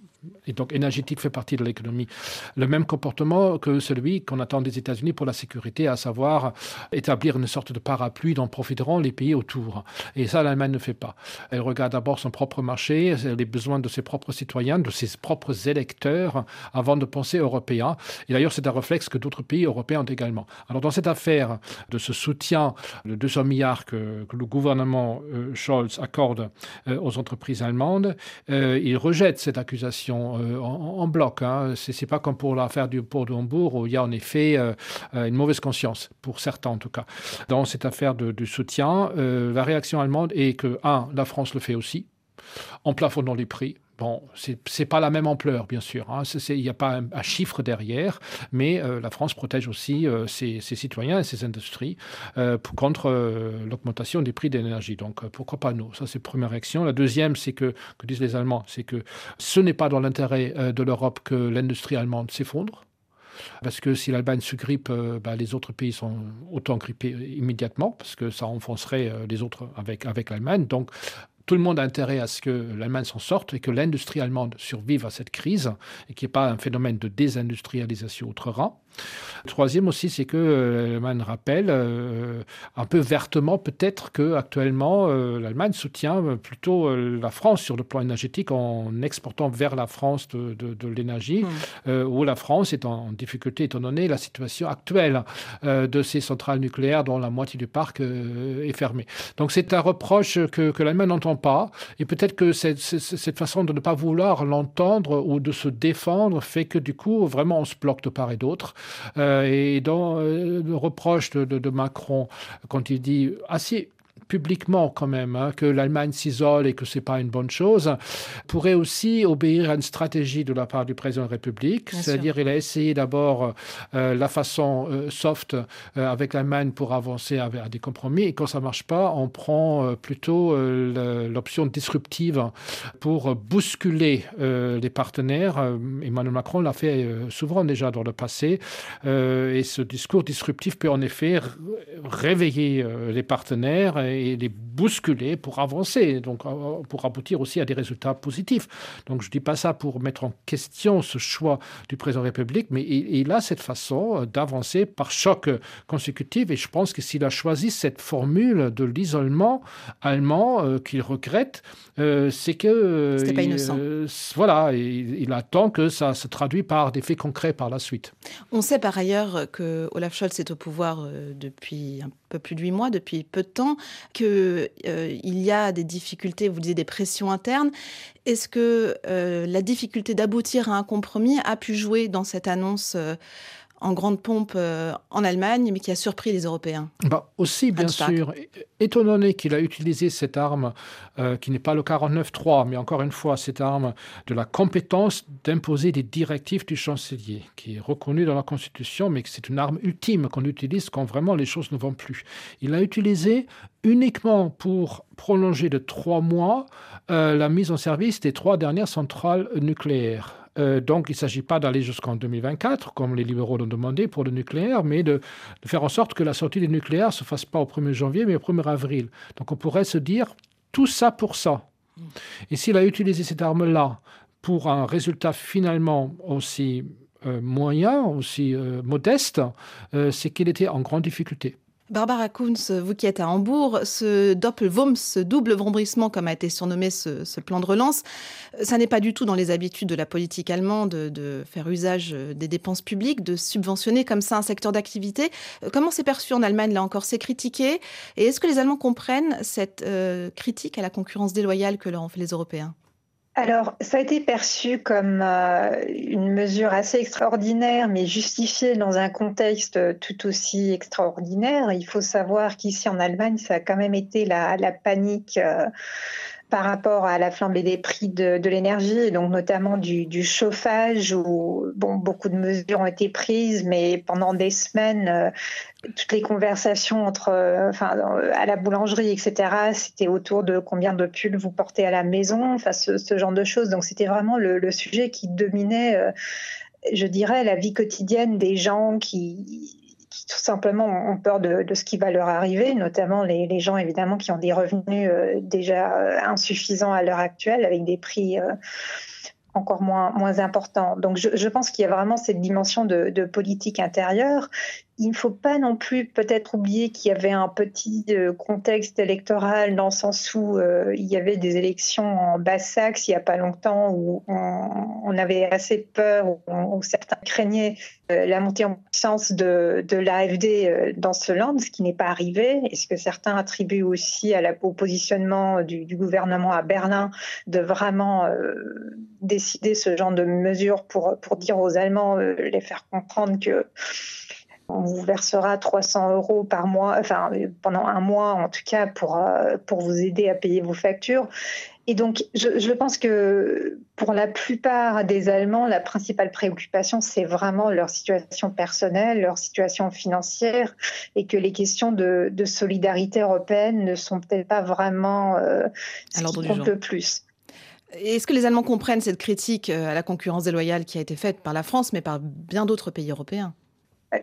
et donc énergétique fait partie de l'économie. Le même comportement que celui qu'on attend des États-Unis pour la sécurité, à savoir établir une sorte de parapluie dont profiteront les pays autour. Et ça, l'Allemagne ne fait pas. Elle regarde d'abord son propre marché, les besoins de ses propres citoyens, de ses propres électeurs, avant de penser européen. Et d'ailleurs, c'est un réflexe que d'autres pays européens ont également. Alors, dans cette affaire de ce soutien de 200 milliards que, le gouvernement euh, Scholz accorde euh, aux entreprises allemandes, euh, il rejette cette accusation euh, en, bloc. Ce n'est pas comme pour l'affaire du port de Hambourg où il y a en effet euh, une mauvaise conscience, pour certains en tout cas. Dans cette affaire de, soutien, euh, la réaction allemande est que, un, la France le fait aussi, en plafonnant les prix, Bon, ce n'est pas la même ampleur, bien sûr. Il n'y a pas un, chiffre derrière, mais euh, la France protège aussi euh, ses, citoyens et ses industries euh, contre l'augmentation des prix d'énergie. Donc, euh, pourquoi pas nous? Ça, c'est la première réaction. La deuxième, c'est que, que disent les Allemands, c'est que ce n'est pas dans l'intérêt de l'Europe que l'industrie allemande s'effondre. Parce que si l'Allemagne se grippe, bah, les autres pays sont autant grippés immédiatement, parce que ça enfoncerait les autres avec, avec l'Allemagne. Donc, tout le monde a intérêt à ce que l'Allemagne s'en sorte et que l'industrie allemande survive à cette crise et qu'il n'y ait pas un phénomène de désindustrialisation outre rang. Troisième aussi, c'est que euh, l'Allemagne rappelle euh, un peu vertement peut-être que actuellement euh, l'Allemagne soutient plutôt la France sur le plan énergétique en exportant vers la France de, de, de l'énergie, mmh. euh, où la France est en, difficulté étant donné la situation actuelle de ces centrales nucléaires dont la moitié du parc est fermé. Donc c'est un reproche que, que l'Allemagne n'entend pas et peut-être que cette, cette façon de ne pas vouloir l'entendre ou de se défendre fait que du coup vraiment on se bloque de part et d'autre et dans euh, le reproche de, Macron quand il dit assez publiquement quand même hein, que l'Allemagne s'isole et que c'est pas une bonne chose pourrait aussi obéir à une stratégie de la part du président de la République. C'est-à-dire il a essayé d'abord euh, la façon euh, soft euh, avec l'Allemagne pour avancer à des compromis. Et quand ça marche pas on prend euh, plutôt euh, l'option disruptive pour bousculer euh, les partenaires. Euh, Emmanuel Macron l'a fait euh, souvent déjà dans le passé. Euh, et ce discours disruptif peut en effet réveiller euh, les partenaires et et les bousculer, pour avancer, donc euh, pour aboutir aussi à des résultats positifs. Donc je ne dis pas ça pour mettre en question ce choix du président de la République, mais il, il a cette façon d'avancer par choc consécutif. Et je pense que s'il a choisi cette formule de l'isolement allemand euh, qu'il regrette, euh, c'est que euh, pas innocent. euh, voilà, il, il attend que ça se traduit par des faits concrets par la suite. On sait par ailleurs que Olaf Scholz est au pouvoir euh, depuis un peu plus de huit mois, depuis peu de temps, euh, y a des difficultés, vous disiez des pressions internes. Est-ce que euh, la difficulté d'aboutir à un compromis a pu jouer dans cette annonce euh, en grande pompe euh, en Allemagne, mais qui a surpris les Européens Bah, aussi, bien sûr, étant donné qu'il a utilisé cette arme, euh, qui n'est pas le 49.3, mais encore une fois, cette arme de la compétence d'imposer des directives du chancelier, qui est reconnue dans la Constitution, mais que c'est une arme ultime qu'on utilise quand vraiment les choses ne vont plus. Il l'a utilisé uniquement pour prolonger de trois mois euh, la mise en service des trois dernières centrales nucléaires. Euh, donc, il ne s'agit pas d'aller jusqu'en 2024, comme les libéraux l'ont demandé pour le nucléaire, mais de, faire en sorte que la sortie du nucléaire ne se fasse pas au 1er janvier, mais au 1er avril. Donc, on pourrait se dire tout ça pour ça. Et s'il a utilisé cette arme-là pour un résultat finalement aussi euh, moyen, aussi euh, modeste, c'est qu'il était en grande difficulté. Barbara Kunz, vous qui êtes à Hambourg, ce Doppelwumms, ce double vombrissement, comme a été surnommé ce, plan de relance, ça n'est pas du tout dans les habitudes de la politique allemande de, faire usage des dépenses publiques, de subventionner comme ça un secteur d'activité. Comment c'est perçu en Allemagne Là encore, c'est critiqué. Et est-ce que les Allemands comprennent cette euh, critique à la concurrence déloyale que leur ont fait les Européens? Alors, ça a été perçu comme euh, une mesure assez extraordinaire, mais justifiée dans un contexte tout aussi extraordinaire. Il faut savoir qu'ici en Allemagne, ça a quand même été la, panique. euh, par rapport à la flambée des prix de, de l'énergie, donc notamment du, du chauffage, où bon, beaucoup de mesures ont été prises, mais pendant des semaines, euh, toutes les conversations entre, euh, enfin, dans- à la boulangerie, etc., c'était autour de combien de pulls vous portez à la maison, enfin, ce, genre de choses. Donc, c'était vraiment le, sujet qui dominait, euh, je dirais, la vie quotidienne des gens qui, tout simplement ont peur de, ce qui va leur arriver, notamment les, gens évidemment qui ont des revenus euh, déjà euh, insuffisants à l'heure actuelle, avec des prix euh, encore moins, moins importants. Donc je, pense qu'il y a vraiment cette dimension de politique intérieure. Il ne faut pas non plus peut-être oublier qu'il y avait un petit euh, contexte électoral dans le sens où euh, il y avait des élections en Basse-Saxe il n'y a pas longtemps où on, avait assez peur, où, certains craignaient euh, la montée en puissance de, l'AFD dans ce land, ce qui n'est pas arrivé, et ce que certains attribuent aussi à la, au positionnement du, gouvernement à Berlin de vraiment décider ce genre de mesures pour, pour dire aux Allemands, les faire comprendre que on vous versera 300 euros par mois, enfin pendant un mois en tout cas pour, euh, pour vous aider à payer vos factures. Et donc, je, je pense que pour la plupart des Allemands, la principale préoccupation, c'est vraiment leur situation personnelle, leur situation financière, et que les questions de, de solidarité européenne ne sont peut-être pas vraiment euh, ce qui compte le plus. Est-ce que les Allemands comprennent cette critique euh, à la concurrence déloyale qui a été faite par la France, mais par bien d'autres pays européens?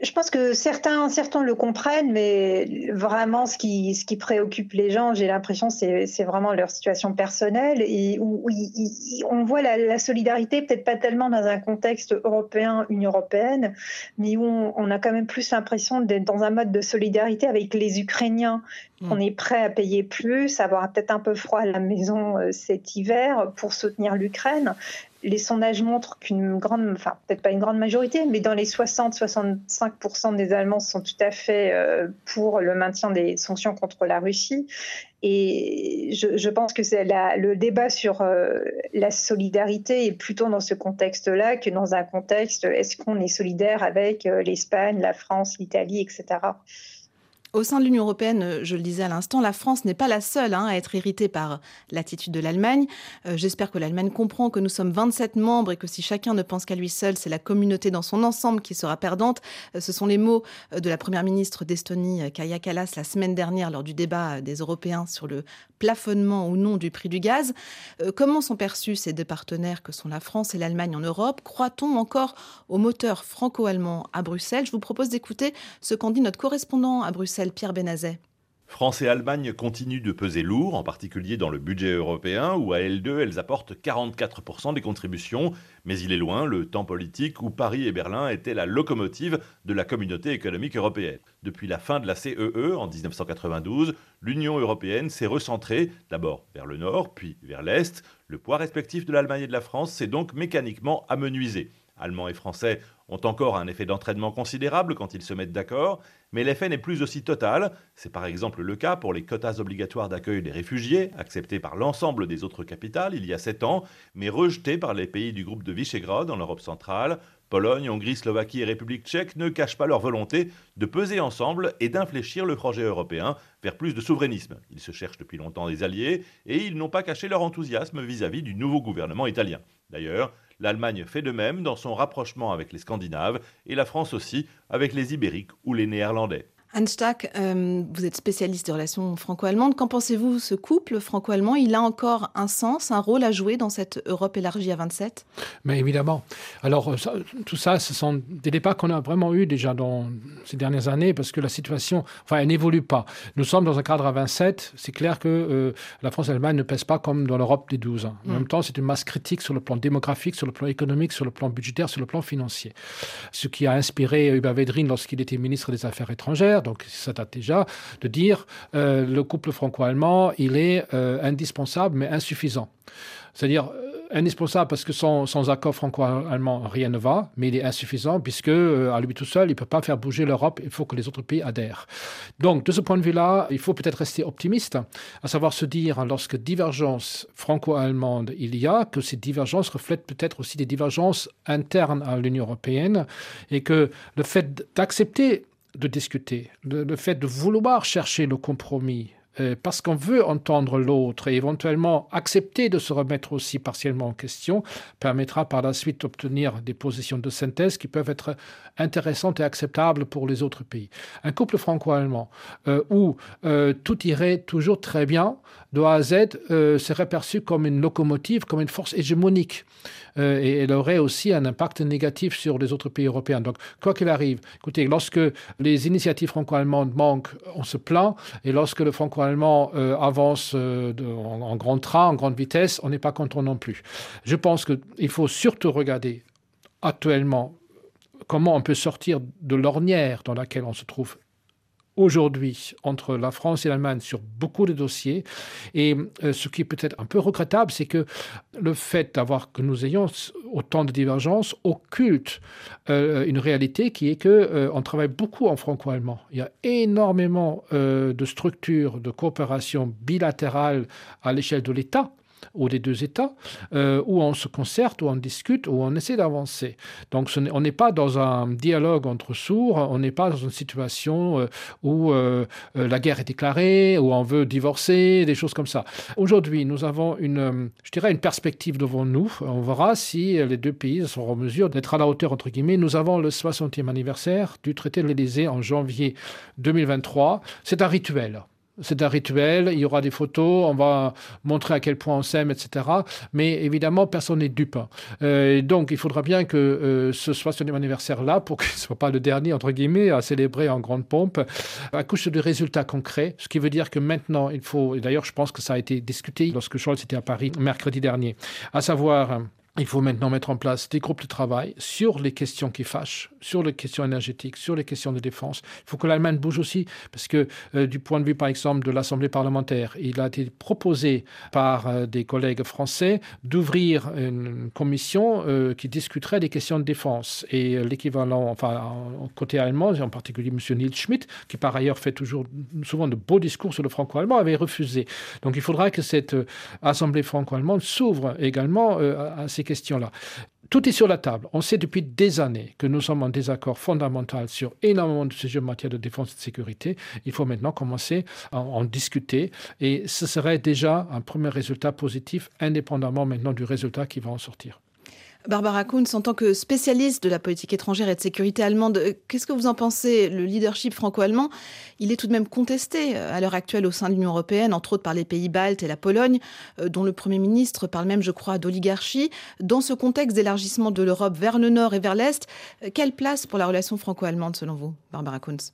Je pense que certains, certains le comprennent, mais vraiment, ce qui, préoccupe les gens, j'ai l'impression, c'est vraiment leur situation personnelle et où, on voit la, la solidarité peut-être pas tellement dans un contexte européen, Union européenne, mais où on, on a quand même plus l'impression d'être dans un mode de solidarité avec les Ukrainiens. Mm. On est prêt à payer plus, avoir peut-être un peu froid à la maison euh, cet hiver pour soutenir l'Ukraine les sondages montrent qu'une grande, enfin peut-être pas une grande majorité, mais dans les 60-65% des Allemands sont tout à fait euh, pour le maintien des sanctions contre la Russie. Et je, pense que c'est le débat sur euh, la solidarité est plutôt dans ce contexte-là que dans un contexte est-ce qu'on est solidaire avec l'Espagne, la France, l'Italie, etc. Au sein de l'Union européenne, euh, je le disais à l'instant, la France n'est pas la seule hein, à être irritée par l'attitude de l'Allemagne. Euh, J'espère que l'Allemagne comprend que nous sommes 27 membres et que si chacun ne pense qu'à lui seul, c'est la communauté dans son ensemble qui sera perdante. Euh, Ce sont les mots de la première ministre d'Estonie, Kaja Kallas, la semaine dernière lors du débat des Européens sur le plafonnement ou non du prix du gaz. Euh, Comment sont perçus ces deux partenaires que sont la France et l'Allemagne en Europe? Croit-on encore au moteur franco-allemand à Bruxelles? Je vous propose d'écouter ce qu'en dit notre correspondant à Bruxelles, Pierre Benazet. France et Allemagne continuent de peser lourd, en particulier dans le budget européen, où à L2, elles apportent 44% des contributions. Mais il est loin le temps politique où Paris et Berlin étaient la locomotive de la communauté économique européenne. Depuis la fin de la CEE e en 1992, l'Union européenne s'est recentrée d'abord vers le nord, puis vers l'est. Le poids respectif de l'Allemagne et de la France s'est donc mécaniquement amenuisé. Allemands et Français ont encore un effet d'entraînement considérable quand ils se mettent d'accord, mais l'effet n'est plus aussi total. C'est par exemple le cas pour les quotas obligatoires d'accueil des réfugiés, acceptés par l'ensemble des autres capitales il y a sept ans, mais rejetés par les pays du groupe de Visegrad en Europe centrale. Pologne, Hongrie, Slovaquie et République tchèque ne cachent pas leur volonté de peser ensemble et d'infléchir le projet européen vers plus de souverainisme. Ils se cherchent depuis longtemps des alliés et ils n'ont pas caché leur enthousiasme vis-à-vis -vis du nouveau gouvernement italien. D'ailleurs, L'Allemagne fait de même dans son rapprochement avec les Scandinaves et la France aussi avec les Ibériques ou les Néerlandais. Anne Stack, euh, vous êtes spécialiste des relations franco-allemandes. Qu'en pensez-vous Ce couple franco-allemand, il a encore un sens, un rôle à jouer dans cette Europe élargie à 27 Mais évidemment. Alors, ça, tout ça, ce sont des débats qu'on a vraiment eus déjà dans ces dernières années parce que la situation, enfin, elle n'évolue pas. Nous sommes dans un cadre à 27. C'est clair que euh, la France et l'Allemagne ne pèsent pas comme dans l'Europe des 12 ans. En mm. même temps, c'est une masse critique sur le plan démographique, sur le plan économique, sur le plan budgétaire, sur le plan financier. Ce qui a inspiré Hubert Védrine lorsqu'il était ministre des Affaires étrangères donc ça date déjà, de dire euh, le couple franco-allemand, il est euh, indispensable mais insuffisant. C'est-à-dire euh, indispensable parce que sans, accord franco-allemand, rien ne va, mais il est insuffisant puisque à lui tout seul, il ne peut pas faire bouger l'Europe, il faut que les autres pays adhèrent. Donc, de ce point de vue-là, il faut peut-être rester optimiste, à savoir se dire, lorsque divergence franco-allemande il y a, que ces divergences reflètent peut-être aussi des divergences internes à l'Union européenne et que le fait d'accepter de discuter, le, fait de vouloir chercher le compromis, euh, parce qu'on veut entendre l'autre et éventuellement accepter de se remettre aussi partiellement en question, permettra par la suite d'obtenir des positions de synthèse qui peuvent être intéressantes et acceptables pour les autres pays. Un couple franco-allemand euh, où euh, tout irait toujours très bien, de A à Z, serait perçu comme une locomotive, comme une force hégémonique. Euh, et elle aurait aussi un impact négatif sur les autres pays européens. Donc, quoi qu'il arrive, écoutez, lorsque les initiatives franco-allemandes manquent, on se plaint, et lorsque le franco-allemand euh, avance euh, en, en grand train, en grande vitesse, on n'est pas content non plus. Je pense qu'il faut surtout regarder actuellement comment on peut sortir de l'ornière dans laquelle on se trouve aujourd'hui entre la France et l'Allemagne sur beaucoup de dossiers. Et euh, ce qui est peut-être un peu regrettable, c'est que le fait d'avoir que nous ayons autant de divergences occulte euh, une réalité qui est que euh, on travaille beaucoup en franco-allemand. Il y a énormément de structures de coopération bilatérale à l'échelle de l'État ou des deux États, euh, où on se concerte, où on discute, où on essaie d'avancer. Donc on n'est pas dans un dialogue entre sourds, on n'est pas dans une situation euh, où euh, la guerre est déclarée, où on veut divorcer, des choses comme ça. Aujourd'hui, nous avons une, je dirais, une perspective devant nous. On verra si les deux pays sont en mesure d'être à la hauteur, entre guillemets. Nous avons le 60e anniversaire du traité de l'Élysée en janvier 2023. C'est un rituel c'est un rituel, il y aura des photos, on va montrer à quel point on s'aime, etc. Mais évidemment, personne n'est dupe. Euh, donc, il faudra bien que euh, ce 60e anniversaire-là, pour qu'il ne soit pas le dernier, entre guillemets, à célébrer en grande pompe, accouche de résultats concrets, ce qui veut dire que maintenant, il faut, et d'ailleurs, je pense que ça a été discuté lorsque Scholz était à Paris mercredi dernier, à savoir il faut maintenant mettre en place des groupes de travail sur les questions qui fâchent, sur les questions énergétiques, sur les questions de défense. Il faut que l'Allemagne bouge aussi, parce que euh, du point de vue, par exemple, de l'Assemblée parlementaire, il a été proposé par euh, des collègues français d'ouvrir une commission euh, qui discuterait des questions de défense. Et l'équivalent, enfin, en, côté allemand, en particulier M. Nils Schmidt, qui par ailleurs fait toujours souvent de beaux discours sur le franco-allemand, avait refusé. Donc il faudra que cette Assemblée franco-allemande s'ouvre également à ces questions-là. Tout est sur la table. On sait depuis des années que nous sommes en désaccord fondamental sur énormément de sujets en matière de défense et de sécurité. Il faut maintenant commencer à en discuter et ce serait déjà un premier résultat positif indépendamment maintenant du résultat qui va en sortir. Barbara Kunz, en tant que spécialiste de la politique étrangère et de sécurité allemande, euh, qu'est-ce que vous en pensez? Le leadership franco-allemand, il est tout de même contesté euh, à l'heure actuelle au sein de l'Union européenne, entre autres par les pays baltes et la Pologne, euh, dont le Premier ministre parle même, je crois, d'oligarchie. Dans ce contexte d'élargissement de l'Europe vers le nord et vers l'est, quelle place pour la relation franco-allemande selon vous, Barbara Kunz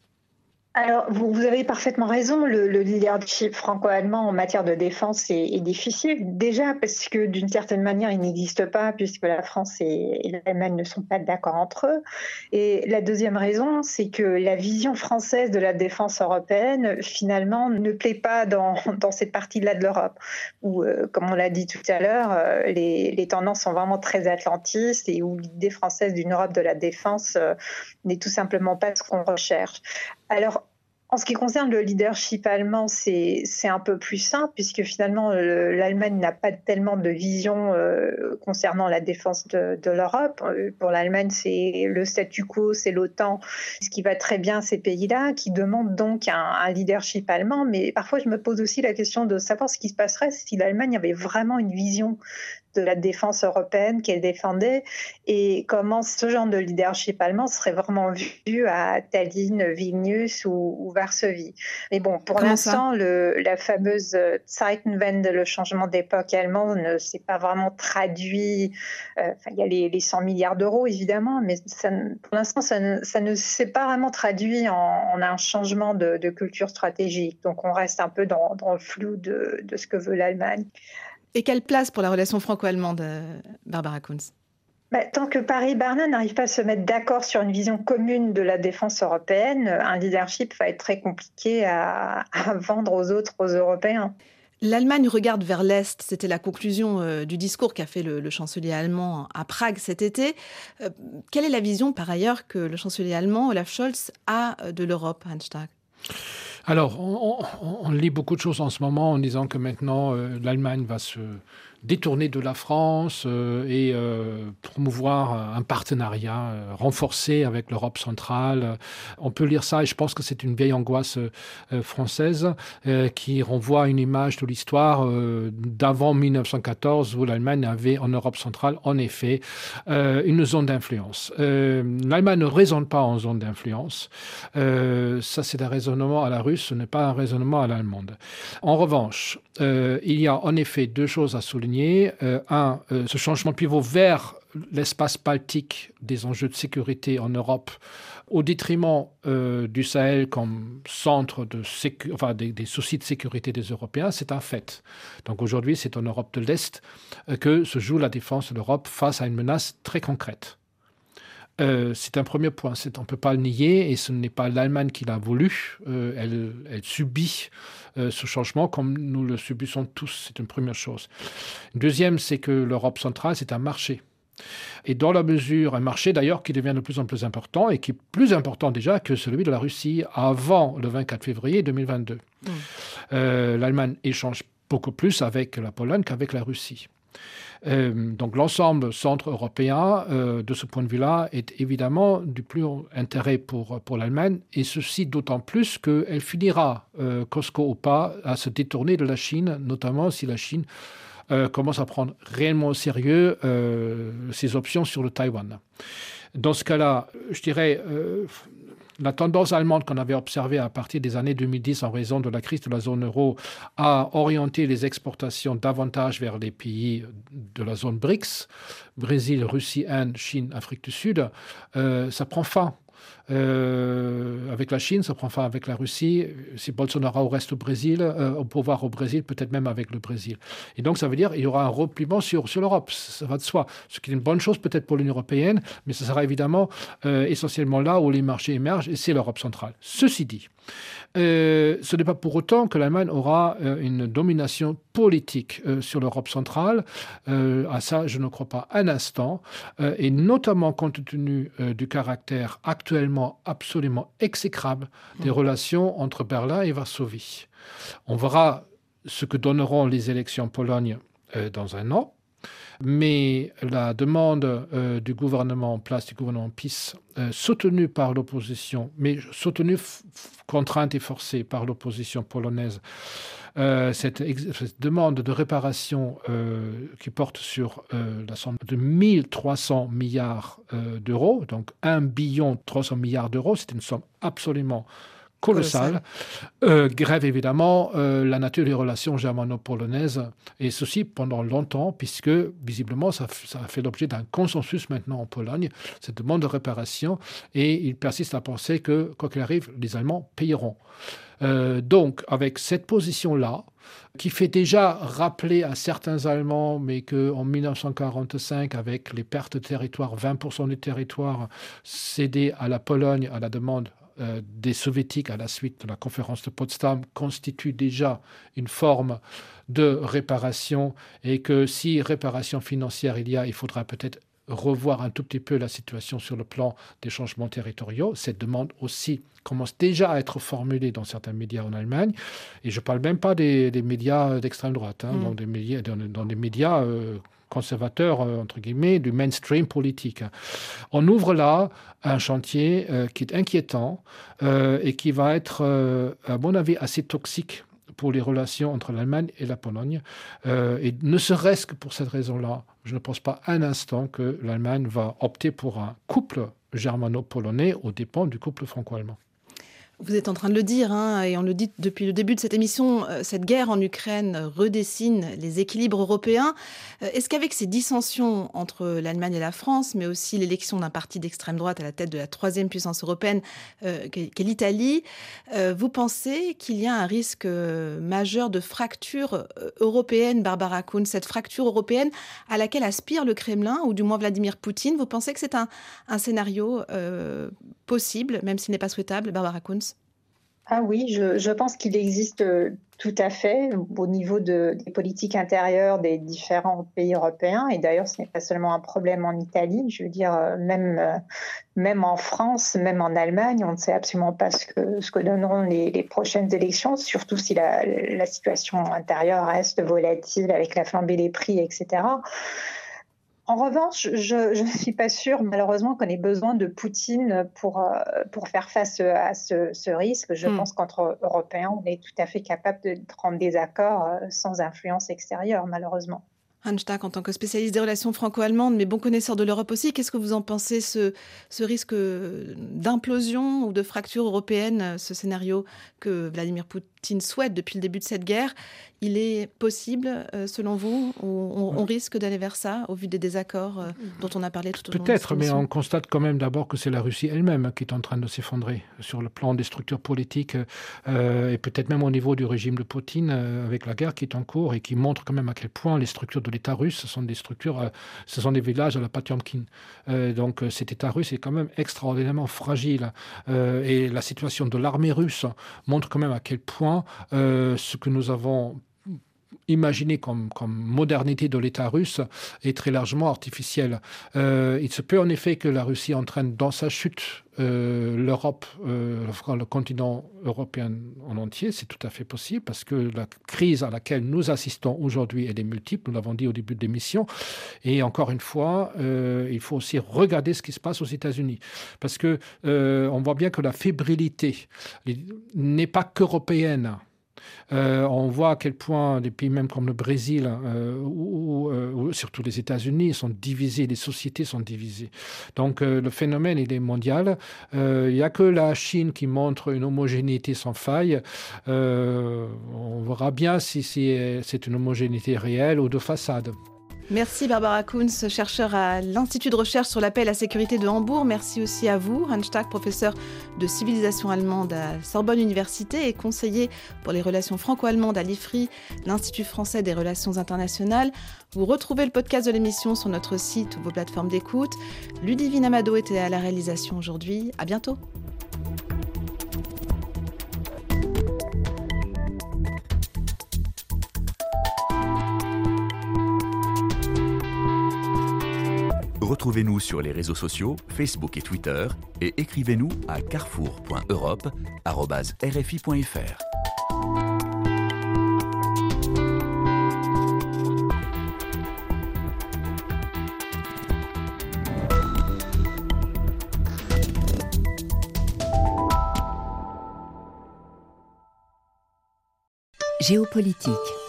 alors, vous, avez parfaitement raison. Le, le leadership franco-allemand en matière de défense est, difficile. Déjà parce que d'une certaine manière, il n'existe pas puisque la France et, l'Allemagne ne sont pas d'accord entre eux. Et la deuxième raison, c'est que la vision française de la défense européenne, finalement, ne plaît pas dans, cette partie-là de l'Europe, où, euh, comme on l'a dit tout à l'heure, euh, les, les, tendances sont vraiment très atlantistes et où l'idée française d'une Europe de la défense euh, n'est tout simplement pas ce qu'on recherche. Alors, en ce qui concerne le leadership allemand, c'est un peu plus simple puisque finalement l'Allemagne n'a pas tellement de vision euh, concernant la défense de, l'Europe. Euh, pour l'Allemagne, c'est le statu quo, c'est l'OTAN, ce qui va très bien ces pays-là, qui demandent donc un, leadership allemand. Mais parfois, je me pose aussi la question de savoir ce qui se passerait si l'Allemagne avait vraiment une vision de la défense européenne qu'elle défendait et comment ce genre de leadership allemand serait vraiment vu à Tallinn, Vilnius ou, ou Varsovie. Mais bon, pour l'instant, la fameuse Zeitenwende, le changement d'époque allemand, ne s'est pas vraiment traduit. Euh, il y a les, les 100 milliards d'euros, évidemment, mais ça, pour l'instant, ça, ne, s'est pas vraiment traduit en, en un changement de, de, culture stratégique. Donc, on reste un peu dans, dans le flou de, de ce que veut l'Allemagne. Et quelle place pour la relation franco-allemande, Barbara Kunz? Bah, tant que Paris et Berlin n'arrivent pas à se mettre d'accord sur une vision commune de la défense européenne, un leadership va être très compliqué à, à vendre aux autres, aux Européens. L'Allemagne regarde vers l'Est, c'était la conclusion euh, du discours qu'a fait le, le, chancelier allemand à Prague cet été. Euh, quelle est la vision par ailleurs que le chancelier allemand, Olaf Scholz, a de l'Europe, Hans alors, on, lit beaucoup de choses en ce moment en disant que maintenant euh, l'Allemagne va se détourner de la France euh, et euh, promouvoir un partenariat euh, renforcé avec l'Europe centrale. On peut lire ça et je pense que c'est une vieille angoisse euh, française euh, qui renvoie une image de l'histoire euh, d'avant 1914 où l'Allemagne avait en Europe centrale en effet euh, une zone d'influence. Euh, L'Allemagne ne raisonne pas en zone d'influence. Euh, ça c'est un raisonnement à la russe, ce n'est pas un raisonnement à l'allemande. En revanche, euh, il y a en effet deux choses à souligner euh, un euh, ce changement pivot vers l'espace baltique des enjeux de sécurité en Europe au détriment euh, du Sahel comme centre des, soucis de sécurité des Européens, c'est un fait. Donc aujourd'hui, c'est en Europe de l'Est que se joue la défense de l'Europe face à une menace très concrète. Euh, c'est un premier point on ne peut pas le nier et ce n'est pas l'Allemagne qui l'a voulu. Euh, elle, elle subit euh, ce changement comme nous le subissons tous c'est une première chose. Deuxième c'est que l'Europe centrale c'est un marché. Et dans la mesure un marché d'ailleurs qui devient de plus en plus important et qui est plus important déjà que celui de la Russie avant le 24 février 2022 mmh. l'Allemagne échange beaucoup plus avec la Pologne qu'avec la Russie donc l'ensemble centre européen euh, de ce point de vue là est évidemment du plus intérêt pour pour l'allemagne. Et ceci d'autant plus qu'elle finira euh, cosco ou pas à se détourner de la chine notamment si la chine euh, commence à prendre réellement au sérieux euh, ses options sur le taïwan. Dans ce cas là je dirais euh, la tendance allemande qu'on avait observé à partir des années 2010 en raison de la crise de la zone euro a orienté les exportations davantage vers les pays de la zone BRICS, Brésil, Russie, Inde, Chine, Afrique du Sud, euh, ça prend fin euh, avec la Chine, ça prend fin avec la Russie, si Bolsonaro reste au Brésil, euh, au pouvoir au Brésil, peut-être même avec le Brésil. Et donc ça veut dire il y aura un repliement sur, l'Europe, ça va de soi, ce qui est une bonne chose peut-être pour l'Union européenne, mais ce sera évidemment euh, essentiellement là où les marchés émergent et c'est l'Europe centrale. Ceci dit, Euh, ce n'est pas pour autant que l'Allemagne aura une domination politique euh, sur l'Europe centrale. Euh, à ça, je ne crois pas un instant, euh, et notamment compte tenu euh, du caractère actuellement absolument exécrable des mmh. relations entre Berlin et Varsovie. On verra ce que donneront les élections Pologne euh, dans un an mais la demande euh, du gouvernement en place du gouvernement PiS euh, soutenue par l'opposition mais soutenue contrainte et forcée par l'opposition polonaise euh, cette, demande de réparation qui porte sur la somme de 1300 milliards d'euros donc 1 billion 300 milliards d'euros c'est une somme absolument colossale, euh, grève évidemment. Euh, la nature des relations germano-polonaises, et ceci pendant longtemps, puisque visiblement ça, ça a fait l'objet d'un consensus maintenant en Pologne, cette demande de réparation, et il persiste à penser que, quoi qu'il arrive, les Allemands payeront. Euh, donc, avec cette position-là, qui fait déjà rappeler à certains Allemands, mais qu'en 1945, avec les pertes de territoire, 20% du territoire cédé à la Pologne à la demande euh, des soviétiques à la suite de la conférence de Potsdam constitue déjà une forme de réparation et que si réparation financière il y a, il faudra peut-être revoir un tout petit peu la situation sur le plan des changements territoriaux. Cette demande aussi commence déjà à être formulée dans certains médias en Allemagne. Et je ne parle même pas des, des médias d'extrême droite, hein, mm. dans, des médias, dans, dans des médias euh, conservateurs, euh, entre guillemets, du mainstream politique. On ouvre là un chantier euh, qui est inquiétant euh, et qui va être, à mon avis, assez toxique pour les relations entre l'Allemagne et la Pologne. Et ne serait-ce que pour cette raison-là, je ne pense pas un instant que l'Allemagne va opter pour un couple germano-polonais aux dépens du couple franco-allemand. Vous êtes en train de le dire, hein, et on le dit depuis le début de cette émission, euh, cette guerre en Ukraine redessine les équilibres européens. Euh, est-ce qu'avec ces dissensions entre l'Allemagne et la France, mais aussi l'élection d'un parti d'extrême droite à la tête de la troisième puissance européenne, euh, qu'est l'Italie, vous pensez qu'il y a un risque majeur de fracture européenne, Barbara Kuhn, cette fracture européenne à laquelle aspire le Kremlin, ou du moins Vladimir Poutine? Vous pensez que c'est un, scénario possible, même s'il n'est pas souhaitable, Barbara Kuhn? Ah oui, je, je pense qu'il existe euh, tout à fait au niveau de, des politiques intérieures des différents pays européens. Et d'ailleurs, ce n'est pas seulement un problème en Italie. Je veux dire, euh, même, euh, même en France, même en Allemagne, on ne sait absolument pas ce que, ce que donneront les, les prochaines élections, surtout si la, la situation intérieure reste volatile avec la flambée des prix, etc. En revanche, je ne suis pas sûre, malheureusement, qu'on ait besoin de Poutine pour, euh, pour faire face à ce, ce risque. Je mm. pense qu'entre Européens, on est tout à fait capable de prendre des accords euh, sans influence extérieure, malheureusement. Hanstag, en tant que spécialiste des relations franco-allemandes, mais bon connaisseur de l'Europe aussi, qu'est-ce que vous en pensez, ce, ce risque d'implosion ou de fracture européenne, ce scénario que Vladimir Poutine souhaite depuis le début de cette guerre? Il est possible, euh, selon vous on, on risque d'aller vers ça, au vu des désaccords euh, dont on a parlé tout au long Peut-être, mais on constate quand même d'abord que c'est la Russie elle-même qui est en train de s'effondrer sur le plan des structures politiques euh, et peut-être même au niveau du régime de Poutine, euh, avec la guerre qui est en cours et qui montre quand même à quel point les structures de l'État russe, ce sont des structures, euh, ce sont des villages à la Patiomkin. Euh, donc euh, cet État russe est quand même extraordinairement fragile. Et la situation de l'armée russe montre quand même à quel point ce que nous avons imaginé comme, modernité de l'État russe est très largement artificielle. Euh, il se peut en effet que la Russie entraîne dans sa chute euh, l'Europe, euh, le continent européen en entier, c'est tout à fait possible parce que la crise à laquelle nous assistons aujourd'hui elle est multiple, nous l'avons dit au début de l'émission. Et encore une fois, il faut aussi regarder ce qui se passe aux États-Unis parce que on voit bien que la fébrilité n'est pas qu'européenne. Euh, on voit à quel point des pays même comme le Brésil euh, ou, euh, ou surtout les États-Unis sont divisés, les sociétés sont divisées. Donc euh, le phénomène est mondial. Euh, il n'y a que la Chine qui montre une homogénéité sans faille. Euh, on verra bien si c'est une homogénéité réelle ou de façade. Merci Barbara Kunz, chercheur à l'Institut de recherche sur la paix et la sécurité de Hambourg. Merci aussi à vous, Hanstag, professeur de civilisation allemande à Sorbonne Université et conseiller pour les relations franco-allemandes à l'IFRI, l'Institut français des relations internationales. Vous retrouvez le podcast de l'émission sur notre site ou vos plateformes d'écoute. Ludivine Amado était à la réalisation aujourd'hui. À bientôt. Retrouvez-nous sur les réseaux sociaux, Facebook et Twitter, et écrivez-nous à carrefour.europe.rfi.fr. Géopolitique.